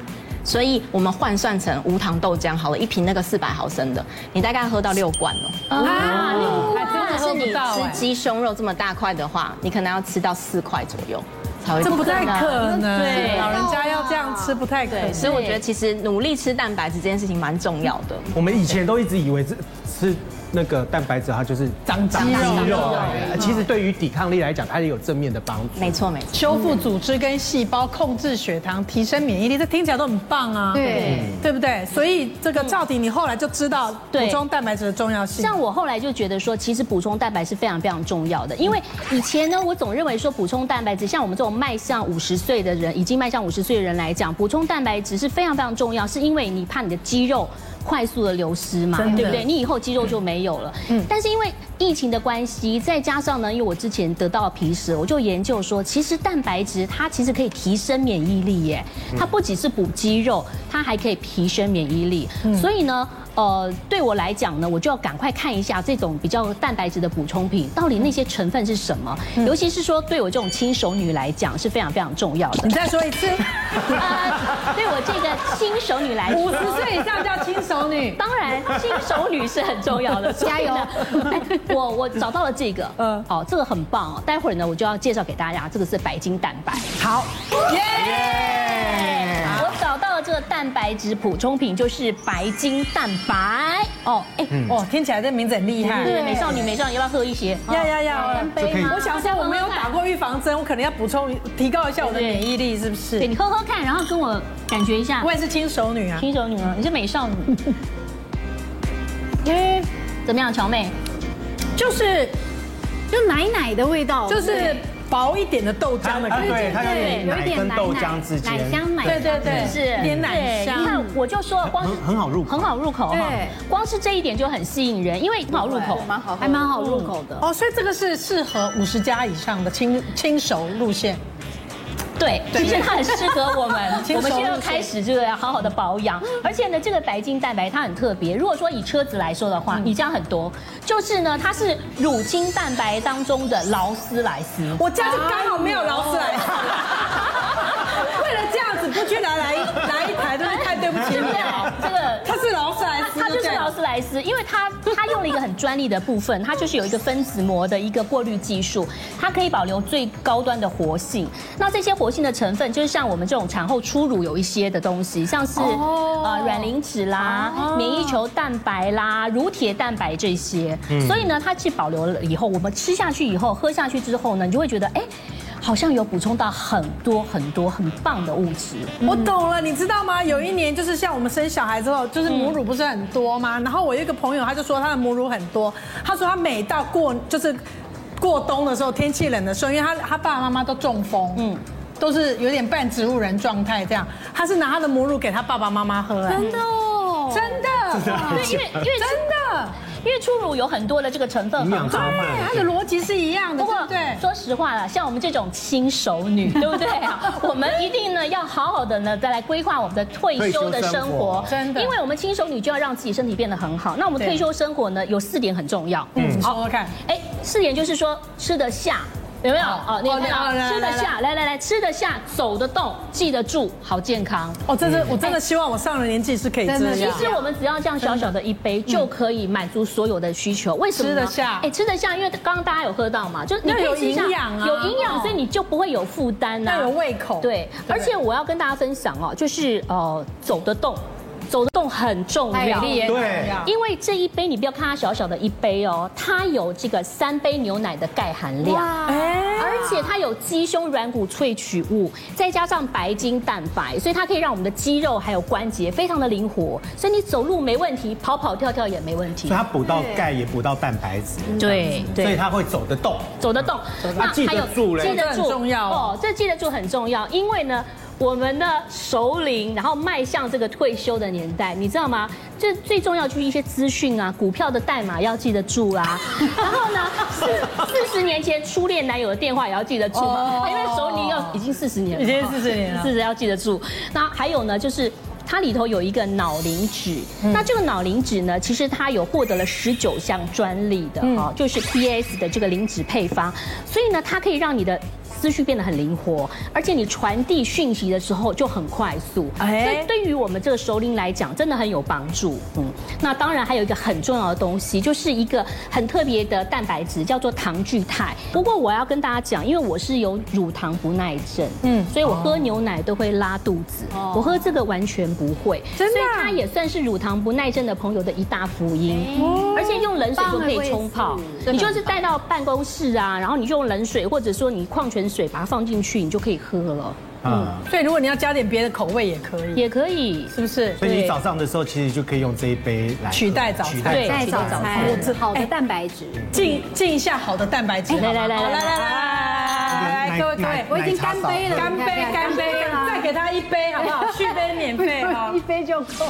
所以我们换算成无糖豆浆好了，一瓶那个四百毫升的，你大概喝到六罐哦。啊，六罐，真的是你吃鸡胸肉这么大块的话，你可能要吃到四块左右。这不太可能，对，老人家要这样吃不太可能。所以我觉得其实努力吃蛋白质这件事情蛮重要的。我们以前都一直以为这吃那个蛋白质它就是长肌肉肌肉其实对于抵抗力来讲，它也有正面的帮助。没错没错。修复组织跟细胞，控制血糖，提升免疫力，这听起来都很棒啊。对，对不对？所以这个赵迪，你后来就知道对补充蛋白质的重要性。像我后来就觉得说，其实补充蛋白是非常非常重要的，因为以前呢，我总认为说补充蛋白质，像我们这种迈向五十岁的人，已经迈向五十岁的人来讲，补充蛋白质是非常非常重要，是因为你怕你的肌肉快速的流失嘛，对不对？你以后肌肉就没有了。嗯。但是因为疫情的关系，再加上呢，因为我之前得到了皮实，我就研究说，其实蛋白质它其实可以提升免疫力耶，它不仅是补肌肉，它还可以提升免疫力。所以呢。呃，对我来讲呢，我就要赶快看一下这种比较蛋白质的补充品，到底那些成分是什么。尤其是说，对我这种轻熟女来讲是非常非常重要的。你再说一次。呃，对我这个轻熟女来说，五十岁以上叫轻熟女。当然，轻熟女是很重要的。加油！我我找到了这个，嗯，哦，这个很棒哦。待会儿呢，我就要介绍给大家，这个是白金蛋白。好，耶！我找到了这个蛋白质补充品，就是白金蛋白。哦，哎，哦，听起来这名字很厉害。对，美少女，美少女，要不要喝一些？要要要。干杯吗？我想说，我没有打过预防针，我可能要补充，提高一下我的免疫力，是不是？对，你喝喝看，然后跟我感觉一下。我也是轻熟女啊，轻熟女啊，你是美少女。耶，怎么样，乔妹？就是，就奶奶的味道，就是。薄一点的豆浆的感觉，对，它有点奶跟豆浆之间，奶香奶，对对对，是有点奶香。你看，我就说光很好入口，很好入口哈。光是这一点就很吸引人，因为很好入口，蛮好，还蛮好入口的。哦，所以这个是适合五十加以上的轻轻熟路线。对，其实它很适合我们。我们现在要开始这个要好好的保养，而且呢，这个白金蛋白它很特别。如果说以车子来说的话，你家很多，就是呢，它是乳清蛋白当中的劳斯莱斯。我家就刚好没有劳斯莱斯。为了这样子，不去拿来拿一台，真是太对不起你了。这个它是劳斯莱斯，劳斯莱斯，因为它它用了一个很专利的部分，它就是有一个分子膜的一个过滤技术，它可以保留最高端的活性。那这些活性的成分，就是像我们这种产后初乳有一些的东西，像是呃软磷脂啦、免疫球蛋白啦、乳铁蛋白这些。所以呢，它既保留了以后，我们吃下去以后，喝下去之后呢，你就会觉得哎。好像有补充到很多很多很棒的物质，我懂了，你知道吗？有一年就是像我们生小孩之后，就是母乳不是很多吗？然后我有一个朋友，他就说他的母乳很多，他说他每到过就是过冬的时候，天气冷的时候，因为他他爸爸妈妈都中风，嗯，都是有点半植物人状态这样，他是拿他的母乳给他爸爸妈妈喝，真的哦，真的，对，因为因为真的。因为初乳有很多的这个成分很好，对，它的逻辑是一样的。不过，对，说实话了，像我们这种新手女，对不对？我们一定呢要好好的呢再来规划我们的退休的生活，真的，因为我们新手女就要让自己身体变得很好。那我们退休生活呢有四点很重要，嗯，好好看。哎，四点就是说吃得下。有没有？哦，你看，吃得下，来来来，吃得下，走得动，记得住，好健康。哦，真的，我真的希望我上了年纪是可以这样。其实我们只要这样小小的一杯，就可以满足所有的需求。为什么？吃得下。哎，吃得下，因为刚刚大家有喝到嘛，就你有营养啊，有营养，所以你就不会有负担呐，要有胃口。对，而且我要跟大家分享哦，就是呃，走得动。走得动很重要，对，因为这一杯你不要看它小小的一杯哦，它有这个三杯牛奶的钙含量，而且它有鸡胸软骨萃取物，再加上白金蛋白，所以它可以让我们的肌肉还有关节非常的灵活，所以你走路没问题，跑跑跳跳也没问题。所以它补到钙也补到蛋白质，对，所以它会走得动，走得动。那记得住嘞，记得住重要。哦，这记得住很重要，因为呢。我们的首领，然后迈向这个退休的年代，你知道吗？这最重要就是一些资讯啊，股票的代码要记得住啊。然后呢，四四十年前初恋男友的电话也要记得住，因为首领要已经四十年了，已经四十年了，四十要记得住。那还有呢，就是它里头有一个脑磷脂，那这个脑磷脂呢，其实它有获得了十九项专利的哈，就是 PS 的这个磷脂配方，所以呢，它可以让你的。思绪变得很灵活，而且你传递讯息的时候就很快速。哎，所以对于我们这个熟龄来讲，真的很有帮助。嗯，那当然还有一个很重要的东西，就是一个很特别的蛋白质，叫做糖聚肽。不过我要跟大家讲，因为我是有乳糖不耐症，嗯，所以我喝牛奶都会拉肚子。哦，我喝这个完全不会，真的，所以它也算是乳糖不耐症的朋友的一大福音。哦，而且用冷水就可以冲泡，你就是带到办公室啊，然后你就用冷水，或者说你矿泉水把它放进去，你就可以喝了。嗯，所以如果你要加点别的口味也可以，也可以，是不是？所以你早上的时候其实就可以用这一杯来取代早餐，取代早餐，好的蛋白质，进进一下好的蛋白质。来来来来来来来，各位各位，我已经干杯了，干杯干杯，再给他一杯好不好？续杯免费哈，一杯就够。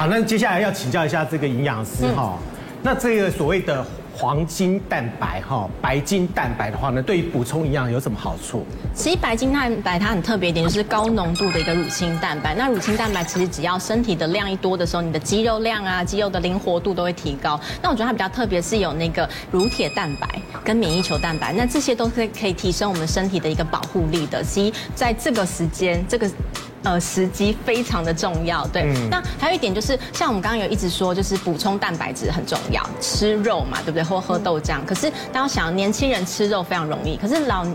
好，那接下来要请教一下这个营养师哈。那这个所谓的黄金蛋白哈，白金蛋白的话呢，对于补充营养有什么好处？其实白金蛋白它很特别一点，就是高浓度的一个乳清蛋白。那乳清蛋白其实只要身体的量一多的时候，你的肌肉量啊、肌肉的灵活度都会提高。那我觉得它比较特别是有那个乳铁蛋白跟免疫球蛋白，那这些都是可以提升我们身体的一个保护力的。其实在这个时间，这个。呃，时机非常的重要，对。嗯、那还有一点就是，像我们刚刚有一直说，就是补充蛋白质很重要，吃肉嘛，对不对？或喝豆浆。嗯、可是大家想，年轻人吃肉非常容易，可是老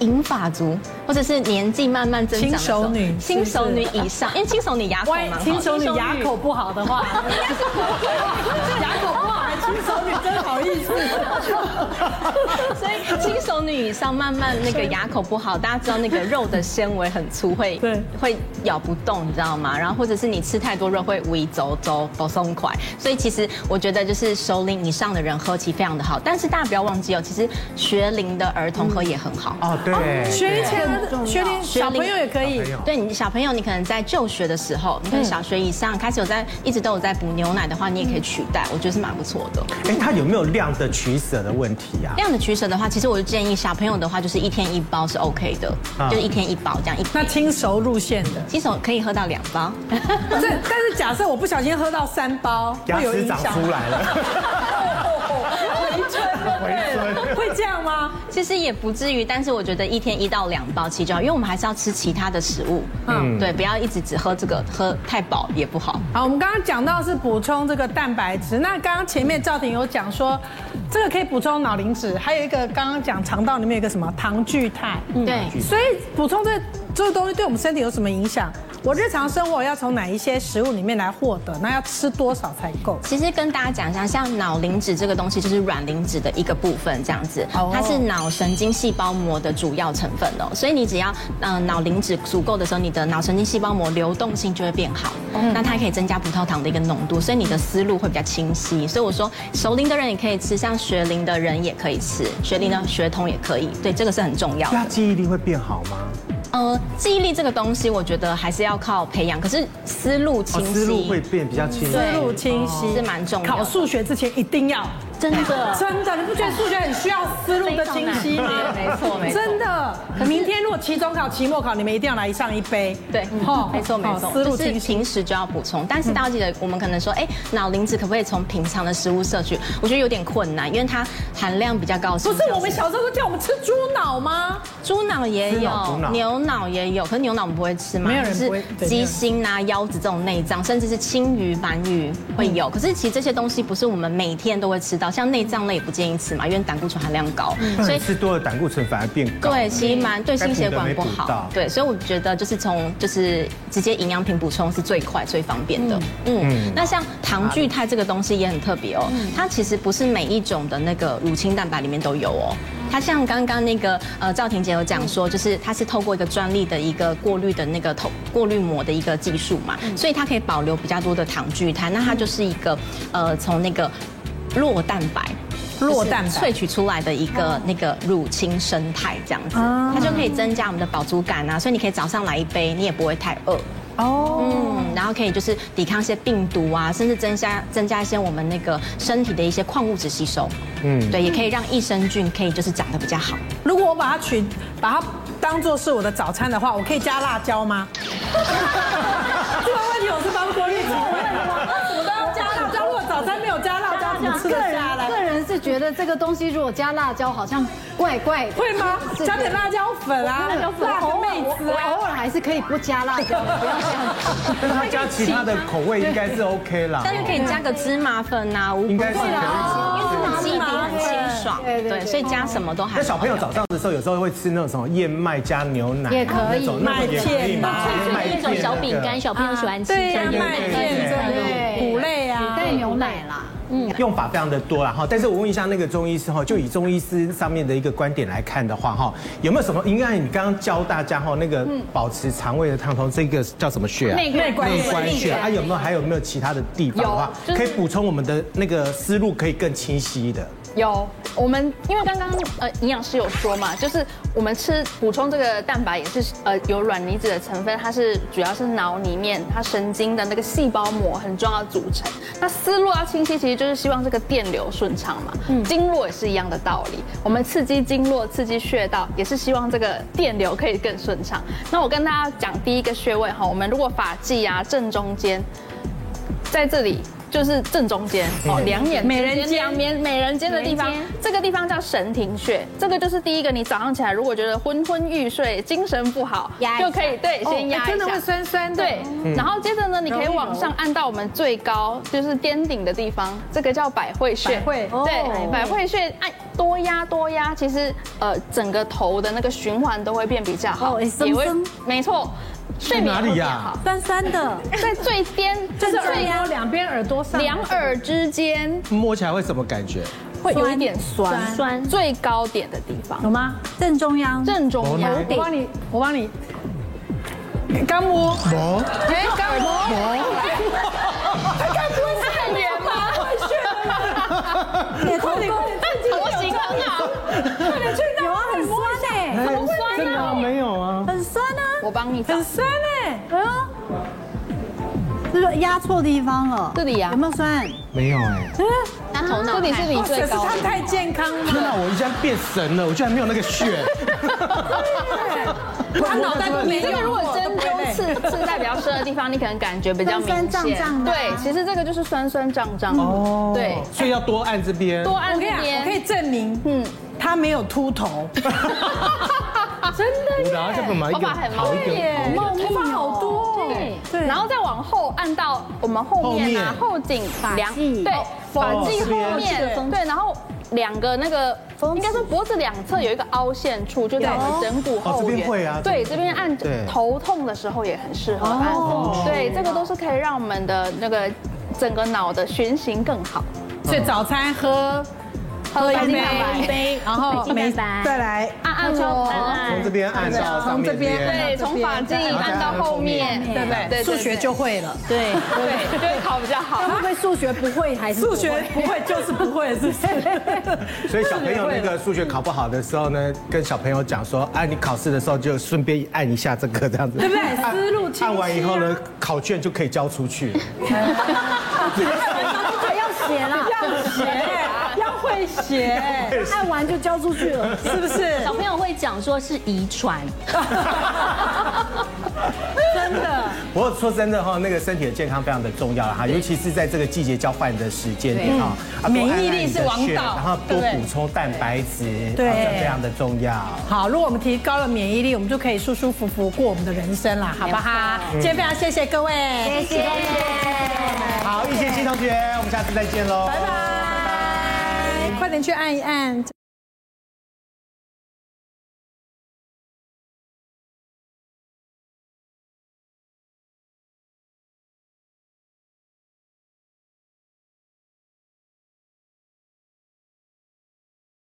银发族或者是年纪慢慢增长的时候，轻熟女、新手女以上，因为新手女牙口蛮好，轻熟女牙口不好的话，牙口不好。新手女真好意思，所以新手女以上慢慢那个牙口不好，大家知道那个肉的纤维很粗，会对会咬不动，你知道吗？然后或者是你吃太多肉会胃走走不松快，所以其实我觉得就是熟龄以上的人喝其实非常的好，但是大家不要忘记哦，其实学龄的儿童喝也很好哦。对，学龄学龄小朋友也可以，对你小朋友你可能在就学的时候，你可能小学以上开始有在一直都有在补牛奶的话，你也可以取代，我觉得是蛮不错的。哎，它有没有量的取舍的问题啊？量的取舍的话，其实我就建议小朋友的话，就是一天一包是 OK 的，就是一天一包这样一。那轻熟路线的，轻熟可以喝到两包。不是但是假设我不小心喝到三包，牙齿长出来了。这样吗？其实也不至于，但是我觉得一天一到两包其实就好，因为我们还是要吃其他的食物。嗯，对，不要一直只喝这个，喝太饱也不好。好，我们刚刚讲到是补充这个蛋白质，那刚刚前面赵婷有讲说，这个可以补充脑磷脂，还有一个刚刚讲肠道里面有一个什么糖聚肽。嗯，对，所以补充这这个东西对我们身体有什么影响？我日常生活要从哪一些食物里面来获得？那要吃多少才够？其实跟大家讲一下，像脑磷脂这个东西就是软磷脂的一个部分，这样子，它是脑神经细胞膜的主要成分哦。所以你只要呃脑磷脂足够的时候，你的脑神经细胞膜流动性就会变好，那它可以增加葡萄糖的一个浓度，所以你的思路会比较清晰。所以我说熟龄的人也可以吃，像学龄的人也可以吃，学龄的学童也可以，对，这个是很重要的。那记忆力会变好吗？呃，记忆力这个东西，我觉得还是要靠培养。可是思路清晰，思路会变比较清晰，思路清晰是蛮重要。考数学之前一定要。真的，真的，你不觉得数学很需要思路的清晰吗？没错，没错。真的，明天如果期中考、期末考，你们一定要来上一杯。对，哦，没错，没错。思路清晰，平时就要补充。但是大家记得，我们可能说，哎，脑磷脂可不可以从平常的食物摄取？我觉得有点困难，因为它含量比较高。不是我们小时候都叫我们吃猪脑吗？猪脑也有，牛脑也有，可是牛脑我们不会吃嘛？没有人不会。鸡心啊、腰子这种内脏，甚至是青鱼、鳗鱼会有。可是其实这些东西不是我们每天都会吃到，像内脏类。不建议吃嘛，因为胆固醇含量高，嗯、所以吃多了胆固醇反而变高。对，其实蛮对心血管不好。对，所以我觉得就是从就是直接营养品补充是最快最方便的。嗯，嗯那像糖聚肽这个东西也很特别哦，嗯、它其实不是每一种的那个乳清蛋白里面都有哦。它像刚刚那个呃赵婷姐有讲说，就是它是透过一个专利的一个过滤的那个透过滤膜的一个技术嘛，所以它可以保留比较多的糖聚肽。那它就是一个呃从那个酪蛋白。酪蛋萃取出来的一个那个乳清生态这样子，它就可以增加我们的饱足感啊，所以你可以早上来一杯，你也不会太饿哦。嗯，然后可以就是抵抗一些病毒啊，甚至增加增加一些我们那个身体的一些矿物质吸收。嗯，对，也可以让益生菌可以就是长得比较好。如果我把它取把它当做是我的早餐的话，我可以加辣椒吗？这个问题我是帮郭丽萍问的吗？我都要加辣椒，如果早餐没有加辣椒。怎么吃个人得下来？个人是觉得这个东西如果加辣椒，好像怪怪的。会吗？加点辣椒粉啊，辣椒粉，辣偶尔个妹子啊。偶尔还是可以不加辣椒，不要这样。但他加其他的口味应该是 OK 啦。但是可以加个芝麻粉啊，无应该是可以因为它的基底很清爽，对对对对，所以加什么都还好。那小朋友早上的时候，有时候会吃那种什么燕麦加牛奶，也可以那种那种也可以那种小饼干，小朋友喜欢吃。对呀，这样麦片奶啦。嗯用法非常的多啦哈，但是我问一下那个中医师哈，就以中医师上面的一个观点来看的话哈，有没有什么？应该你刚刚教大家哈，那个保持肠胃的畅通，这个叫什么穴啊？内内关内关穴啊，有没有还有没有其他的地方的话，可以补充我们的那个思路，可以更清晰的。有，我们因为刚刚呃营养师有说嘛，就是我们吃补充这个蛋白也是呃有软离子的成分，它是主要是脑里面它神经的那个细胞膜很重要的组成。那思路要清晰，其实就是希望这个电流顺畅嘛。嗯，经络也是一样的道理，我们刺激经络、刺激穴道，也是希望这个电流可以更顺畅。那我跟大家讲第一个穴位哈，我们如果发际啊正中间，在这里。就是正中间哦，两眼美人尖。两面美人尖的地方这个地方叫神庭穴。这个就是第一个，你早上起来如果觉得昏昏欲睡、精神不好，压一下。就可以对先压一下，真的会酸酸的。对，然后接着呢，你可以往上按到我们最高，就是巅顶的地方，这个叫百会穴。百会对，百会穴按多压多压，其实呃整个头的那个循环都会变比较好，也会没错，睡眠哪里呀。酸酸的，在最边就是耳最朵两边耳朵上，两耳之间。摸起来会什么感觉？会有一点酸。酸。最高点的地方，有吗？正中央。正中央。我帮你，我帮你。刚摸，摸？哎，刚摸，他该不会是很远吗？也头顶头型很好，有啊，很酸哎，很酸真的没有啊。很酸啊，我帮你找很酸哎。哎呦，是不是压错地方了？这里呀有没有酸？没有哎。那头脑这里是你最高的。他太健康了。天哪，我一下变神了，我居然没有那个血。他脑袋都没你这个如果针灸刺刺在比较深的地方，你可能感觉比较明显。酸酸胀胀的啊对，其实这个就是酸酸胀胀。哦，对，所以要多按这边。多按这我跟你讲，我可以。证明，嗯，他没有秃头，真的然后就干嘛一个头发很好一个耶头发好多哦。对对然后再往后按到我们后面啊，后颈两际对发哦际后面。对，然后两个那个应该说脖子两侧有一个凹陷处，就在我们枕骨后哦这边缘。会啊对，这边这边按对。头痛的时候也很适合按。对，这个都是可以让我们的那个整个脑的循行更好。所以早餐喝喝一杯一杯，然后每再来按按摩，从这边按到上面这边。对，从发际按到后面，对不对？数学就会了。对对，就会考比较好。会不会数学不会还是数学不会就是不会，是不是？所以小朋友那个数学考不好的时候呢，跟小朋友讲说，哎，你考试的时候就顺便按一下这个这样子，对不对？思路清晰啊按完以后呢，考卷就可以交出去。还要写啦？要写，要会写，按完就交出去了。是不是？小朋友会讲说是遗传，真的。不过说真的哈，那个身体的健康非常的重要了哈，尤其是在这个季节交换的时间点哈，啊免疫力是王道然后多补充蛋白质，对。非常的重要。好，如果我们提高了免疫力，我们就可以舒舒服服过我们的人生了，好不好？今天非常谢谢各位，谢谢，好，一些新同学，我们下次再见喽，拜拜，快点去按一按。